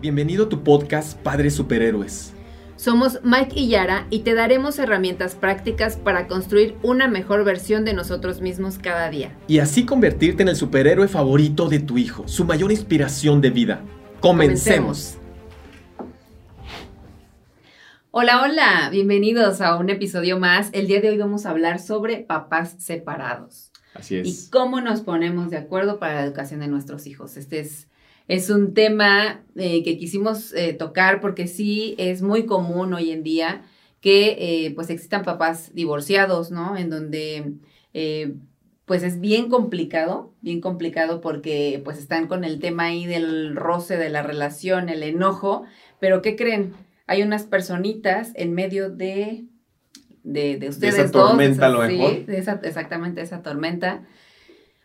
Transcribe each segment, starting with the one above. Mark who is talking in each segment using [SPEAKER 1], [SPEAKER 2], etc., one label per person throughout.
[SPEAKER 1] Bienvenido a tu podcast Padres Superhéroes.
[SPEAKER 2] Somos Mike y Yara y te daremos herramientas prácticas para construir una mejor versión de nosotros mismos cada día.
[SPEAKER 1] Y así convertirte en el superhéroe favorito de tu hijo, su mayor inspiración de vida. Comencemos.
[SPEAKER 2] Hola, hola, bienvenidos a un episodio más. El día de hoy vamos a hablar sobre papás separados.
[SPEAKER 1] Así es.
[SPEAKER 2] Y cómo nos ponemos de acuerdo para la educación de nuestros hijos. Este es es un tema eh, que quisimos eh, tocar porque sí es muy común hoy en día que eh, pues existan papás divorciados, ¿no? En donde pues es bien complicado, bien complicado porque pues están con el tema ahí del roce de la relación, el enojo, pero ¿qué creen? Hay unas personitas en medio de, de, de ustedes
[SPEAKER 1] de esa tormenta, lo
[SPEAKER 2] mejor. Sí, de esa, exactamente, esa tormenta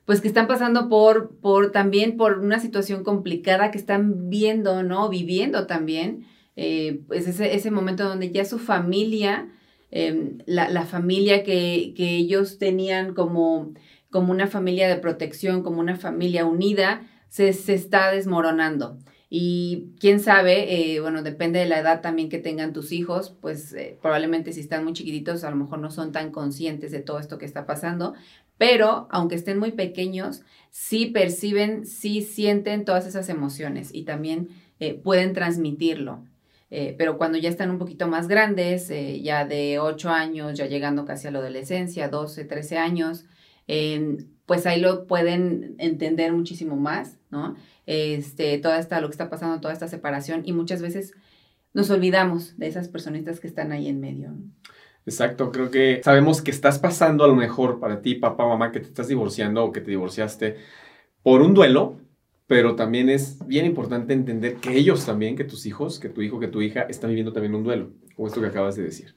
[SPEAKER 2] pues que están pasando por, por también por una situación complicada que están viendo, ¿no? Viviendo también, eh, pues ese, ese, momento donde ya su familia, em, la, la, familia que, que, ellos tenían como, como una familia de protección, como una familia unida, se, se está desmoronando. Y quién sabe, eh, bueno, depende de la edad también que tengan tus hijos, pues eh, probablemente si están muy chiquititos a lo mejor no son tan conscientes de todo esto que está pasando, pero aunque estén muy pequeños, sí perciben, sí sienten todas esas emociones y también eh, pueden transmitirlo. Eh, pero cuando ya están un poquito más grandes, eh, ya de 8 años, ya llegando casi a la adolescencia, 12, 13 años, pues ahí lo pueden entender muchísimo más, ¿no? Este, toda esta, lo que está pasando, toda esta separación y muchas veces nos olvidamos de esas personitas que están ahí en medio.
[SPEAKER 1] Exacto, creo que sabemos que estás pasando a lo mejor para ti, papá, mamá, que te estás divorciando o que te divorciaste por un duelo, pero también es bien importante entender que ellos también, que tus hijos, que tu hijo, que tu hija, están viviendo también un duelo, como esto que acabas de decir.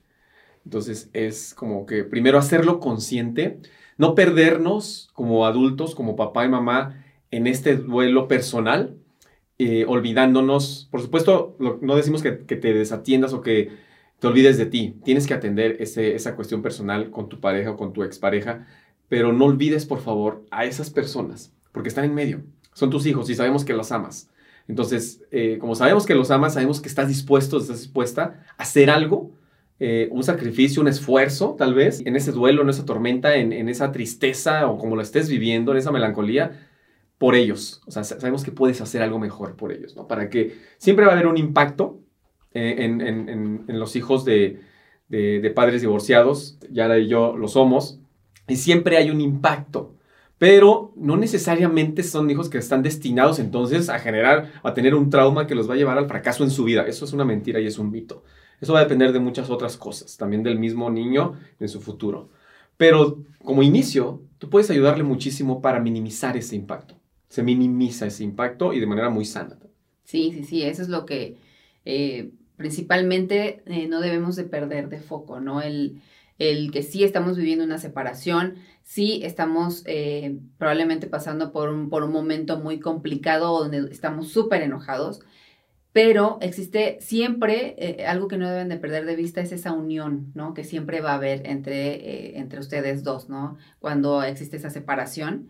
[SPEAKER 1] Entonces es como que primero hacerlo consciente, no perdernos como adultos, como papá y mamá, en este duelo personal, eh, olvidándonos, por supuesto, no decimos que, que te desatiendas o que te olvides de ti. Tienes que atender ese, esa cuestión personal con tu pareja o con tu expareja, pero no olvides, por favor, a esas personas, porque están en medio. Son tus hijos y sabemos que los amas. Entonces, eh, como sabemos que los amas, sabemos que estás dispuesto, estás dispuesta a hacer algo, eh, un sacrificio, un esfuerzo, tal vez, en ese duelo, en esa tormenta, en, en esa tristeza o como lo estés viviendo, en esa melancolía, por ellos. O sea, sabemos que puedes hacer algo mejor por ellos, ¿no? Para que siempre va a haber un impacto eh, en, los hijos de, padres divorciados, Yara y yo lo somos, y siempre hay un impacto, pero no necesariamente son hijos que están destinados entonces a generar, a tener un trauma que los va a llevar al fracaso en su vida. Eso es una mentira y es un mito. Eso va a depender de muchas otras cosas, también del mismo niño en su futuro. Pero como inicio, tú puedes ayudarle muchísimo para minimizar ese impacto. Se minimiza ese impacto y de manera muy sana.
[SPEAKER 2] Sí, sí, sí, eso es lo que eh, principalmente eh, no debemos de perder de foco, ¿no? El, el, que sí estamos viviendo una separación, sí estamos eh, probablemente pasando por un, por un momento muy complicado donde estamos súper enojados, pero existe siempre eh, algo que no deben de perder de vista es esa unión, ¿no? Que siempre va a haber entre, entre ustedes dos, ¿no? Cuando existe esa separación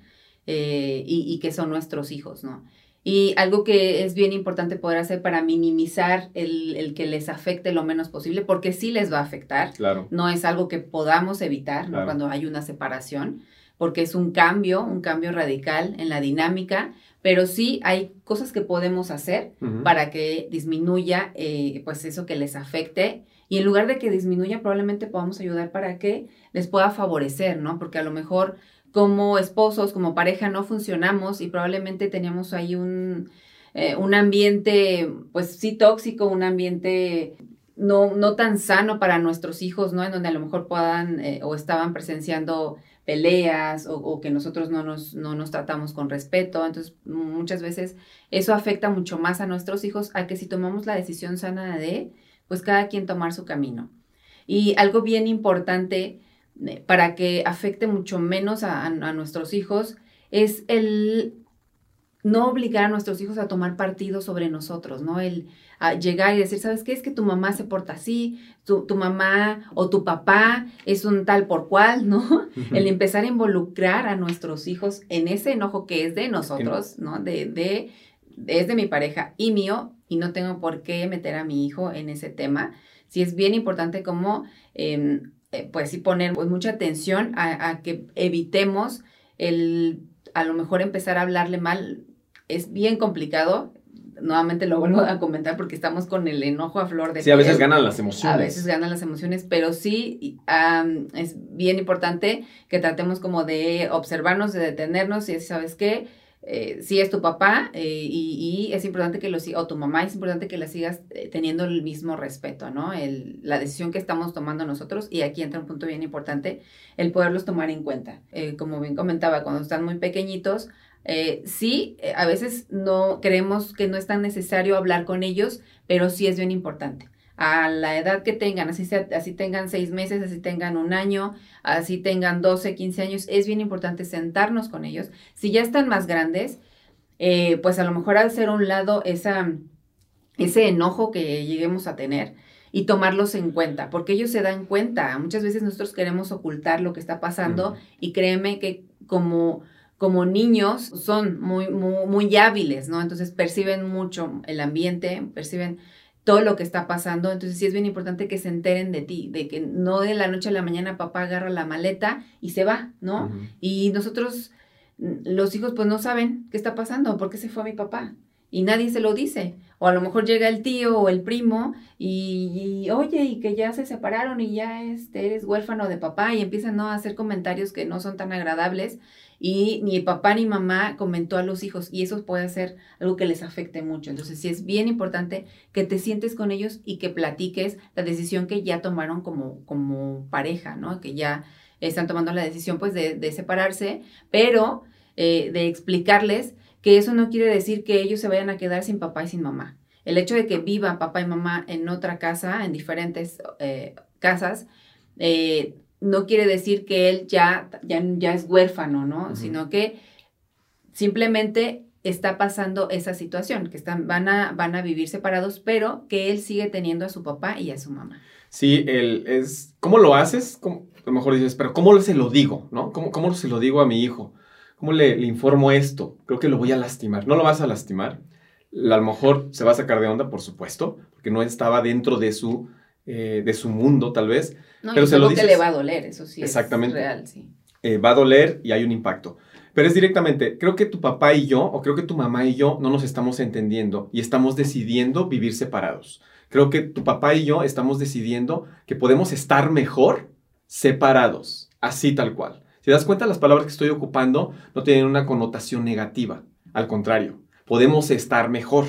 [SPEAKER 2] y, y que son nuestros hijos, ¿no? Y algo que es bien importante poder hacer para minimizar el, que les afecte lo menos posible, porque sí les va a afectar.
[SPEAKER 1] Claro.
[SPEAKER 2] No es algo que podamos evitar cuando hay una separación, porque es un cambio, un cambio radical en la dinámica, pero sí hay cosas que podemos hacer para que disminuya eh, pues eso que les afecte. Y en lugar de que disminuya, probablemente podamos ayudar para que les pueda favorecer, ¿no? Porque a lo mejor como esposos, como pareja, no funcionamos y probablemente teníamos ahí un, eh, un ambiente, pues sí, tóxico, un ambiente no, no tan sano para nuestros hijos, ¿no? En donde a lo mejor puedan eh, o estaban presenciando peleas o, que nosotros no nos, no nos tratamos con respeto. Entonces, muchas veces eso afecta mucho más a nuestros hijos a que si tomamos la decisión sana de, pues cada quien tomar su camino. Y algo bien importante para que afecte mucho menos a, nuestros hijos es el no obligar a nuestros hijos a tomar partido sobre nosotros, ¿no? El llegar y decir, ¿sabes qué? Es que tu mamá se porta así, tu, mamá o tu papá es un tal por cual, ¿no? El empezar a involucrar a nuestros hijos en ese enojo que es de nosotros, ¿no? De, de, es de mi pareja y mío, y no tengo por qué meter a mi hijo en ese tema. Sí es bien importante como, em, eh, pues sí poner pues, mucha atención a, a que evitemos el a lo mejor empezar a hablarle mal es bien complicado, nuevamente lo vuelvo a comentar porque estamos con el enojo a flor de
[SPEAKER 1] Sí, a veces ganan las emociones.
[SPEAKER 2] A veces ganan las emociones, pero sí es bien importante que tratemos como de observarnos, de detenernos y decir, ¿sabes qué? Eh, sí es tu papá eh, y, es importante que lo sigas, o tu mamá, es importante que la sigas eh, teniendo el mismo respeto, ¿no? El, la decisión que estamos tomando nosotros, y aquí entra un punto bien importante, el poderlos tomar en cuenta. como bien comentaba, cuando están muy pequeñitos, eh, sí, eh, a veces no creemos que no es tan necesario hablar con ellos, pero sí es bien importante. A la edad que tengan, así, así tengan seis meses, así tengan un año, así tengan 12, 15 años, es bien importante sentarnos con ellos. Si ya están más grandes, eh, pues a lo mejor hacer un lado esa, ese enojo que lleguemos a tener y tomarlos en cuenta, porque ellos se dan cuenta. Muchas veces nosotros queremos ocultar lo que está pasando y créeme que como como niños son muy, muy, hábiles, ¿no? Entonces perciben mucho el ambiente, perciben todo lo que está pasando. Entonces sí es bien importante que se enteren de ti, de que no de la noche a la mañana papá agarra la maleta y se va, ¿no? Y nosotros, los hijos, pues no saben qué está pasando, por qué se fue mi papá. Y nadie se lo dice. O a lo mejor llega el tío o el primo y, oye, y que ya se separaron y ya este, eres huérfano de papá y empiezan ¿no? a hacer comentarios que no son tan agradables y ni papá ni mamá comentó a los hijos y eso puede ser algo que les afecte mucho. Entonces sí es bien importante que te sientes con ellos y que platiques la decisión que ya tomaron como, como pareja, ¿no? Que ya están tomando la decisión pues de, de separarse, pero eh, de explicarles que eso no quiere decir que ellos se vayan a quedar sin papá y sin mamá. El hecho de que viva papá y mamá en otra casa, en diferentes eh, casas, eh, no quiere decir que él ya, ya, ya es huérfano, ¿no? Sino que simplemente está pasando esa situación, que están, van, a, van a vivir separados, pero que él sigue teniendo a su papá y a su mamá.
[SPEAKER 1] Sí, él es, ¿cómo lo haces? a lo mejor dices, pero ¿cómo se lo digo? ¿no? ¿Cómo, cómo se lo digo a mi hijo? ¿Cómo le, le, informo esto? Creo que lo voy a lastimar. No lo vas a lastimar. A lo mejor se va a sacar de onda, por supuesto, porque no estaba dentro de su eh, de su mundo, tal vez.
[SPEAKER 2] No, pero se lo que le va a doler, eso sí.
[SPEAKER 1] Exactamente.
[SPEAKER 2] Es real, sí.
[SPEAKER 1] Eh, va a doler y hay un impacto. Pero es directamente, creo que tu papá y yo, o creo que tu mamá y yo, no nos estamos entendiendo y estamos decidiendo vivir separados. Creo que tu papá y yo estamos decidiendo que podemos estar mejor separados, así tal cual. Si das cuenta, las palabras que estoy ocupando no tienen una connotación negativa. Al contrario, podemos estar mejor,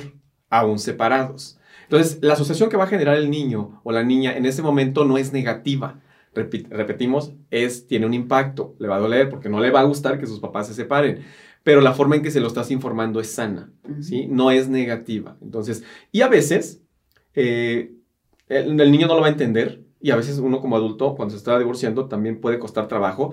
[SPEAKER 1] aún separados. Entonces, la asociación que va a generar el niño o la niña en ese momento no es negativa. repetimos, es, tiene un impacto, le va a doler porque no le va a gustar que sus papás se separen, pero la forma en que se lo estás informando es sana, ¿sí? No es negativa. Entonces, y a veces eh, el, niño no lo va a entender y a veces uno como adulto, cuando se está divorciando, también puede costar trabajo,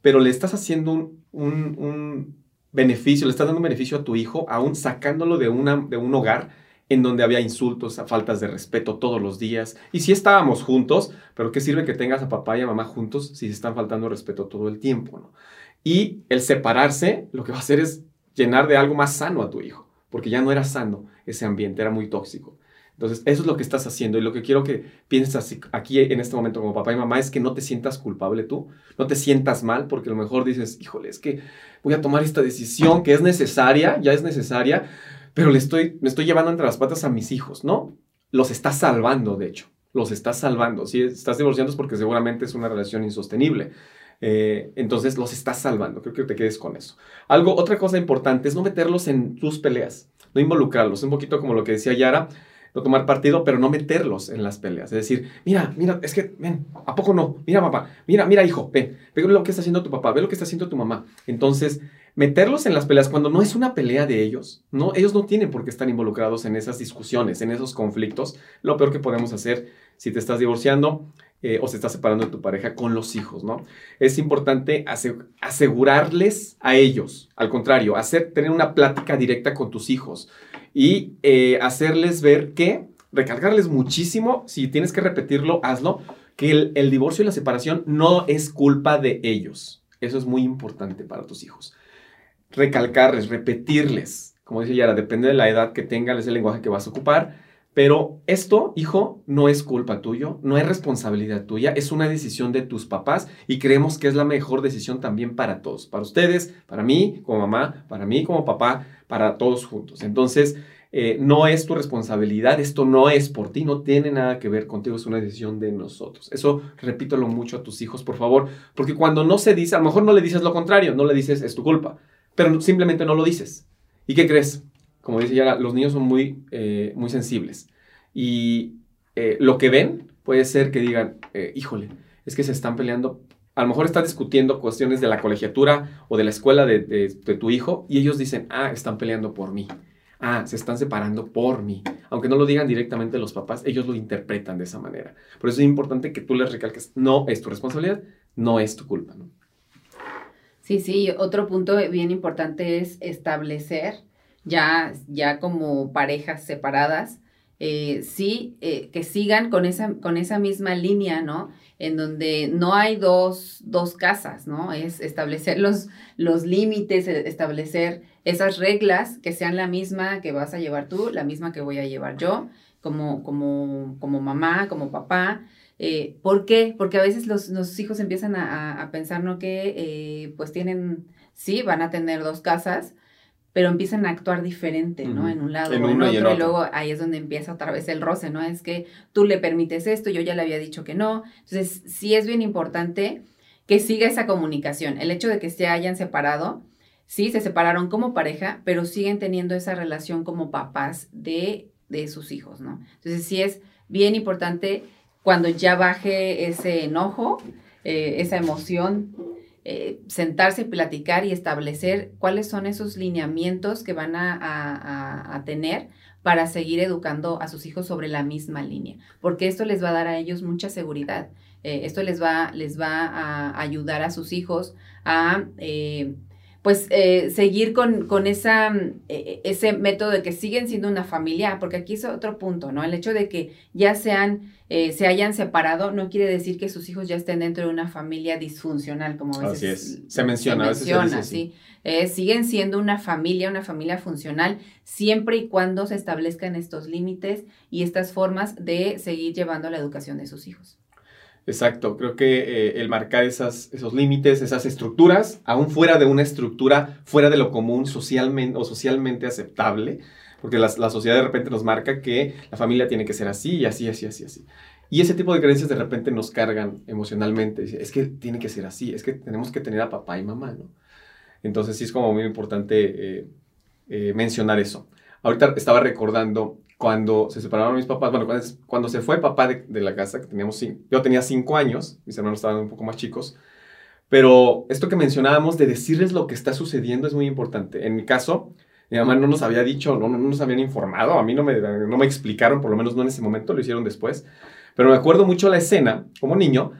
[SPEAKER 1] pero le estás haciendo un, un, beneficio, le estás dando un beneficio a tu hijo, aún sacándolo de, una, de un hogar en donde había insultos, faltas de respeto todos los días. Y sí estábamos juntos, pero ¿qué sirve que tengas a papá y a mamá juntos si se están faltando respeto todo el tiempo? Y el separarse lo que va a hacer es llenar de algo más sano a tu hijo, porque ya no era sano ese ambiente, era muy tóxico. Entonces, eso es lo que estás haciendo y lo que quiero que pienses aquí en este momento como papá y mamá es que no te sientas culpable tú, no te sientas mal porque a lo mejor dices, híjole, es que voy a tomar esta decisión que es necesaria, ya es necesaria, pero le estoy, me estoy llevando entre las patas a mis hijos, ¿no? Los estás salvando, de hecho, los estás salvando. Si estás divorciando es porque seguramente es una relación insostenible. Eh, entonces los estás salvando, creo que te quedes con eso. Algo, otra cosa importante es no meterlos en tus peleas, no involucrarlos, un poquito como lo que decía Yara, no tomar partido, pero no meterlos en las peleas. Es decir, mira, mira, es que, ven, ¿a poco no? Mira, papá, mira, mira, hijo, ven, ve lo que está haciendo tu papá, ve lo que está haciendo tu mamá. Entonces, meterlos en las peleas cuando no es una pelea de ellos, no, ellos no tienen por qué estar involucrados en esas discusiones, en esos conflictos. Lo peor que podemos hacer si te estás divorciando eh, o se está separando de tu pareja con los hijos, ¿no? Es importante asegurarles a ellos, al contrario, hacer, tener una plática directa con tus hijos y eh, hacerles ver que, recargarles muchísimo, si tienes que repetirlo, hazlo, que el, el divorcio y la separación no es culpa de ellos. Eso es muy importante para tus hijos recalcarles, repetirles como dice Yara, depende de la edad que tengan, es el lenguaje que vas a ocupar. Pero esto, hijo, no es culpa tuyo, no es responsabilidad tuya, es una decisión de tus papás y creemos que es la mejor decisión también para todos, para ustedes, para mí como mamá, para mí como papá, para todos juntos. Entonces, eh, no es tu responsabilidad, esto no es por ti, no tiene nada que ver contigo, es una decisión de nosotros. Eso repítelo mucho a tus hijos, por favor, porque cuando no se dice, a lo mejor no le dices lo contrario, no le dices es tu culpa, pero simplemente no lo dices. ¿Y qué crees? Como dice Yara, los niños son muy, eh, muy sensibles y eh, lo que ven puede ser que digan, híjole, es que se están peleando a lo mejor está discutiendo cuestiones de la colegiatura o de la escuela de, de, tu hijo y ellos dicen, ah, están peleando por mí ah, se están separando por mí. Aunque no lo digan directamente los papás, ellos lo interpretan de esa manera. Por eso es importante que tú les recalques, no es tu responsabilidad, no es tu culpa.
[SPEAKER 2] Sí, sí, otro punto bien importante es establecer ya, ya como parejas separadas, eh, sí, eh, que sigan con esa, con esa misma línea, ¿no? En donde no hay dos, dos casas, ¿no? Es establecer los, los límites, establecer esas reglas que sean la misma que vas a llevar tú, la misma que voy a llevar yo, como, como, como mamá, como papá. Eh, ¿Por qué? Porque a veces los, hijos empiezan a, pensar, ¿no? Que eh, pues tienen, sí, van a tener dos casas, pero empiezan a actuar diferente, ¿no? En un lado o en otro, y, luego ahí es donde empieza otra vez el roce, ¿no? Es que tú le permites esto, yo ya le había dicho que no. Entonces, sí es bien importante que siga esa comunicación. El hecho de que se hayan separado, sí, se separaron como pareja, pero siguen teniendo esa relación como papás de, de sus hijos, ¿no? Entonces sí es bien importante cuando ya baje ese enojo, eh, esa emoción, eh, sentarse, platicar y establecer cuáles son esos lineamientos que van a, a, tener para seguir educando a sus hijos sobre la misma línea, porque esto les va a dar a ellos mucha seguridad. Eh, esto les va, les va a ayudar a sus hijos a pues eh, seguir con, con esa, mm, e, e, ese método de que siguen siendo una familia, porque aquí es otro punto, ¿no? El hecho de que ya sean, eh, se hayan separado no quiere decir que sus hijos ya estén dentro de una familia disfuncional, como a veces
[SPEAKER 1] Así es. se menciona. Se menciona,
[SPEAKER 2] sí. Eh, siguen siendo una familia, una familia funcional, siempre y cuando se establezcan estos límites y estas formas de seguir llevando la educación de sus hijos.
[SPEAKER 1] Exacto, creo que eh, el marcar esas, esos límites, esas estructuras, aún fuera de una estructura, fuera de lo común socialmente o socialmente aceptable, porque la, la, sociedad de repente nos marca que la familia tiene que ser así así, así, así, así. Y ese tipo de creencias de repente nos cargan emocionalmente. Es que tiene que ser así, es que tenemos que tener a papá y mamá, ¿no? Entonces sí es como muy importante eh, eh, mencionar eso. Ahorita estaba recordando cuando se separaron mis papás, bueno, cuando, se fue papá de, la casa, que teníamos, yo tenía cinco años, mis hermanos estaban un poco más chicos, pero esto que mencionábamos de decirles lo que está sucediendo es muy importante. En mi caso, mi mamá no nos había dicho, no, no nos habían informado, a mí no me, no me explicaron, por lo menos no en ese momento, lo hicieron después, pero me acuerdo mucho la escena, como niño,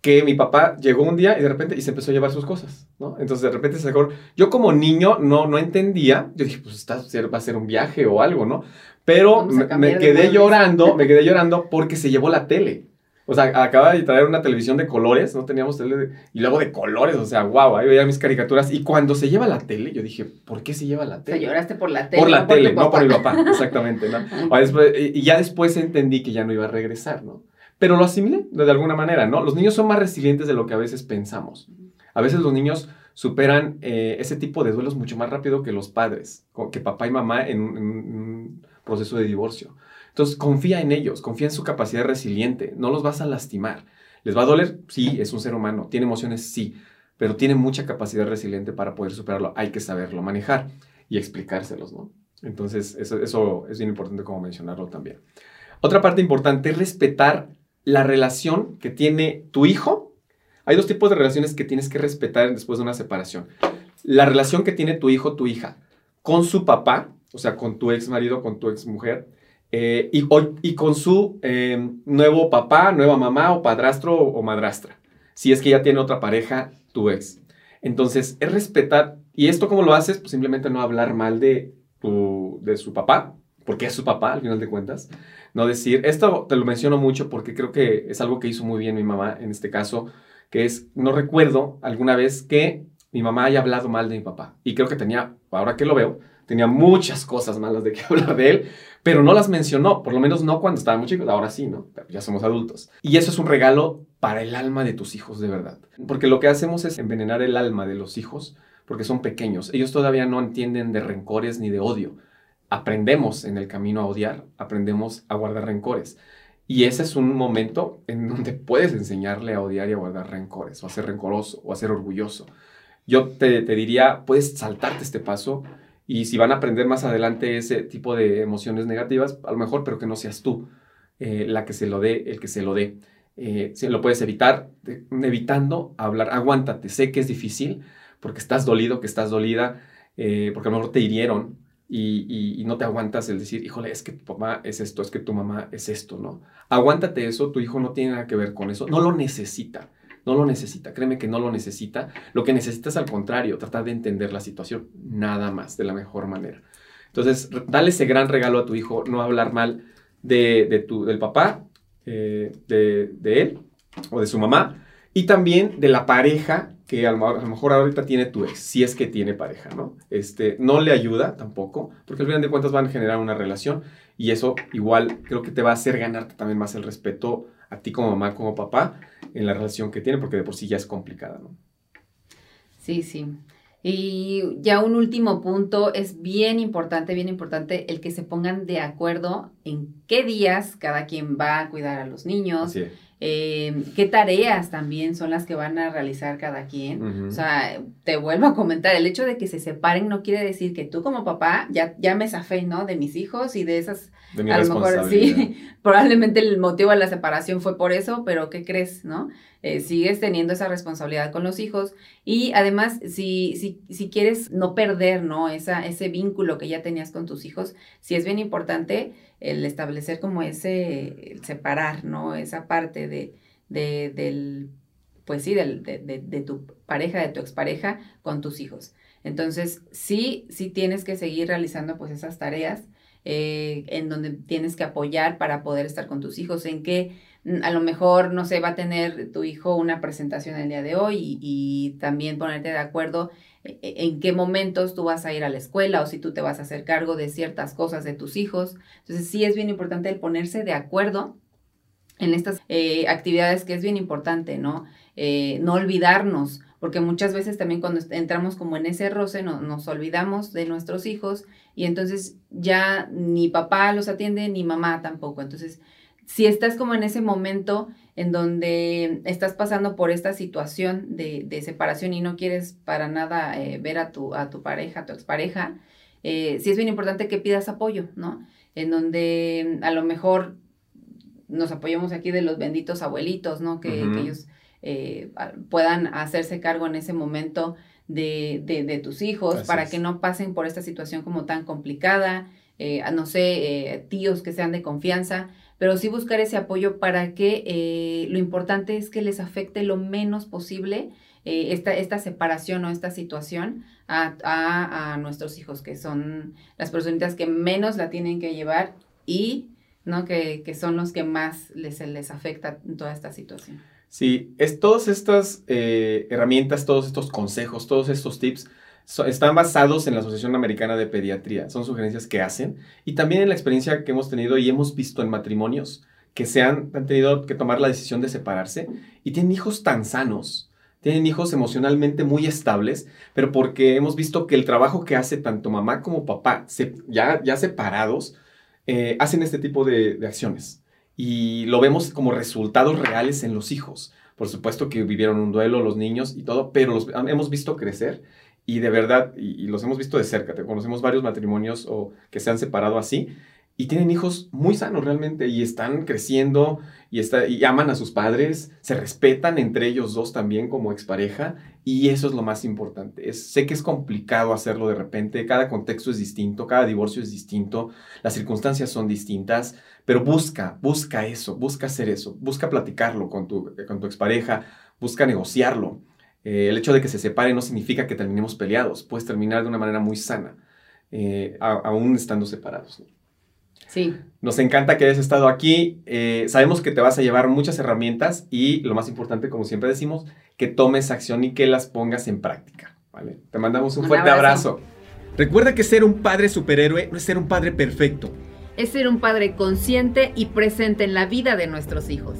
[SPEAKER 1] que mi papá llegó un día y de repente y se empezó a llevar sus cosas, ¿no? Entonces de repente se sacó, yo como niño no, no entendía, yo dije, pues está, va a ser un viaje o algo, ¿no? Pero me, quedé llorando, me quedé llorando porque se llevó la tele. O sea, acaba de traer una televisión de colores, no teníamos tele, y luego de colores, o sea, wow, ahí veía mis caricaturas. Y cuando se lleva la tele, yo dije, ¿por qué se lleva la tele?
[SPEAKER 2] O sea, lloraste por la tele.
[SPEAKER 1] Por la tele, no por mi papá, exactamente, ¿no? y ya después entendí que ya no iba a regresar, ¿no? Pero lo asimilé de alguna manera, ¿no? Los niños son más resilientes de lo que a veces pensamos. A veces los niños superan eh, ese tipo de duelos mucho más rápido que los padres, que papá y mamá en un proceso de divorcio. Entonces, confía en ellos, confía en su capacidad resiliente, no los vas a lastimar. ¿Les va a doler? Sí, es un ser humano, tiene emociones, sí, pero tiene mucha capacidad resiliente para poder superarlo. Hay que saberlo manejar y explicárselos, ¿no? Entonces, eso, eso es bien importante como mencionarlo también. Otra parte importante es respetar la relación que tiene tu hijo. Hay dos tipos de relaciones que tienes que respetar después de una separación. La relación que tiene tu hijo, tu hija, con su papá, o sea, con tu ex marido, con tu ex mujer, eh, y, y, con su em, nuevo papá, nueva mamá o padrastro o, madrastra, si es que ya tiene otra pareja, tu ex. Entonces, es respetar, y esto cómo lo haces, pues simplemente no hablar mal de, tu, de su papá, porque es su papá al final de cuentas, no decir, esto te lo menciono mucho porque creo que es algo que hizo muy bien mi mamá en este caso, que es, no recuerdo alguna vez que mi mamá haya hablado mal de mi papá, y creo que tenía, ahora que lo veo, tenía muchas cosas malas de que hablar de él, pero no las mencionó, por lo menos no cuando estábamos chicos, ahora sí, ¿no? ya somos adultos. Y eso es un regalo para el alma de tus hijos de verdad. Porque lo que hacemos es envenenar el alma de los hijos porque son pequeños. Ellos todavía no entienden de rencores ni de odio. Aprendemos en el camino a odiar, aprendemos a guardar rencores. Y ese es un momento en donde puedes enseñarle a odiar y a guardar rencores, o a ser rencoroso, o a ser orgulloso. Yo te, te diría, puedes saltarte este paso y si van a aprender más adelante ese tipo de emociones negativas, a lo mejor, pero que no seas tú eh, la que se lo dé, el que se lo dé. Eh, si lo puedes evitar, evitando hablar, aguántate, sé que es difícil, porque estás dolido, que estás dolida, eh, porque a lo mejor te hirieron, y, no te aguantas el decir, híjole, es que tu papá es esto, es que tu mamá es esto, ¿no? Aguántate eso, tu hijo no tiene nada que ver con eso, no lo necesita, no lo necesita, créeme que no lo necesita, lo que necesita es al contrario, tratar de entender la situación, nada más, de la mejor manera. Entonces, dale ese gran regalo a tu hijo, no hablar mal de, tu, del papá, eh, de, de él o de su mamá, y también de la pareja que a lo, mejor ahorita tiene tu ex, si es que tiene pareja, ¿no? Este, no le ayuda tampoco, porque al final de cuentas van a generar una relación y eso igual creo que te va a hacer ganarte también más el respeto a ti como mamá, como papá, en la relación que tiene, porque de por sí ya es complicada, ¿no?
[SPEAKER 2] Sí, sí. Y ya un último punto, es bien importante, bien importante el que se pongan de acuerdo en qué días cada quien va a cuidar a los niños. Así eh, qué tareas también son las que van a realizar cada quien. O sea, te vuelvo a comentar, el hecho de que se separen no quiere decir que tú como papá ya, ya me zafé, ¿no? De mis hijos y de esas...
[SPEAKER 1] De mi a lo mejor
[SPEAKER 2] sí, probablemente el motivo de la separación fue por eso, pero ¿qué crees, no? Eh, sigues teniendo esa responsabilidad con los hijos y además si, si, si quieres no perder, ¿no? Esa, ese vínculo que ya tenías con tus hijos, sí es bien importante el establecer como ese, el separar, ¿no? Esa parte de, de del, pues sí, del, de, de, tu pareja, de tu expareja con tus hijos. Entonces, sí, sí tienes que seguir realizando pues esas tareas eh, en donde tienes que apoyar para poder estar con tus hijos, en que mm, a lo mejor, no sé, va a tener tu hijo una presentación el día de hoy y, también ponerte de acuerdo en qué momentos tú vas a ir a la escuela o si tú te vas a hacer cargo de ciertas cosas de tus hijos. Entonces sí es bien importante el ponerse de acuerdo en estas eh, actividades que es bien importante, ¿no? Eh, no olvidarnos, porque muchas veces también cuando entramos como en ese roce no, nos olvidamos de nuestros hijos y entonces ya ni papá los atiende ni mamá tampoco. Entonces, si estás como en ese momento en donde estás pasando por esta situación de, de separación y no quieres para nada eh, ver a tu, a tu pareja, a tu expareja, eh, sí es bien importante que pidas apoyo, ¿no? En donde a lo mejor nos apoyamos aquí de los benditos abuelitos, ¿no? Que, ellos eh, puedan hacerse cargo en ese momento de, de, tus hijos para que no pasen por esta situación como tan complicada, no sé, tíos que sean de confianza pero sí buscar ese apoyo para que eh, lo importante es que les afecte lo menos posible eh, esta, esta separación o esta situación a, a, nuestros hijos, que son las personitas que menos la tienen que llevar y ¿no? que, que son los que más les, les afecta toda esta situación.
[SPEAKER 1] Sí, es todas estas eh, herramientas, todos estos consejos, todos estos tips están basados en la Asociación Americana de Pediatría. Son sugerencias que hacen y también en la experiencia que hemos tenido y hemos visto en matrimonios que se han, tenido que tomar la decisión de separarse y tienen hijos tan sanos, tienen hijos emocionalmente muy estables, pero porque hemos visto que el trabajo que hace tanto mamá como papá, ya, ya separados, eh, hacen este tipo de, acciones. Y lo vemos como resultados reales en los hijos. Por supuesto que vivieron un duelo los niños y todo, pero los hemos visto crecer y de verdad, y, los hemos visto de cerca, te conocemos varios matrimonios o que se han separado así y tienen hijos muy sanos realmente y están creciendo y, está, aman a sus padres, se respetan entre ellos dos también como expareja y eso es lo más importante. Sé que es complicado hacerlo de repente, cada contexto es distinto, cada divorcio es distinto, las circunstancias son distintas, pero busca, busca eso, busca hacer eso, busca platicarlo con tu, con tu expareja, busca negociarlo. Eh, el hecho de que se separe no significa que terminemos peleados, puedes terminar de una manera muy sana, eh, aún estando separados.
[SPEAKER 2] Sí.
[SPEAKER 1] Nos encanta que hayas estado aquí. Eh, sabemos que te vas a llevar muchas herramientas y lo más importante, como siempre decimos, que tomes acción y que las pongas en práctica. ¿vale? Te mandamos un, fuerte abrazo. Recuerda que ser un padre superhéroe no es ser un padre perfecto.
[SPEAKER 2] Es ser un padre consciente y presente en la vida de nuestros hijos.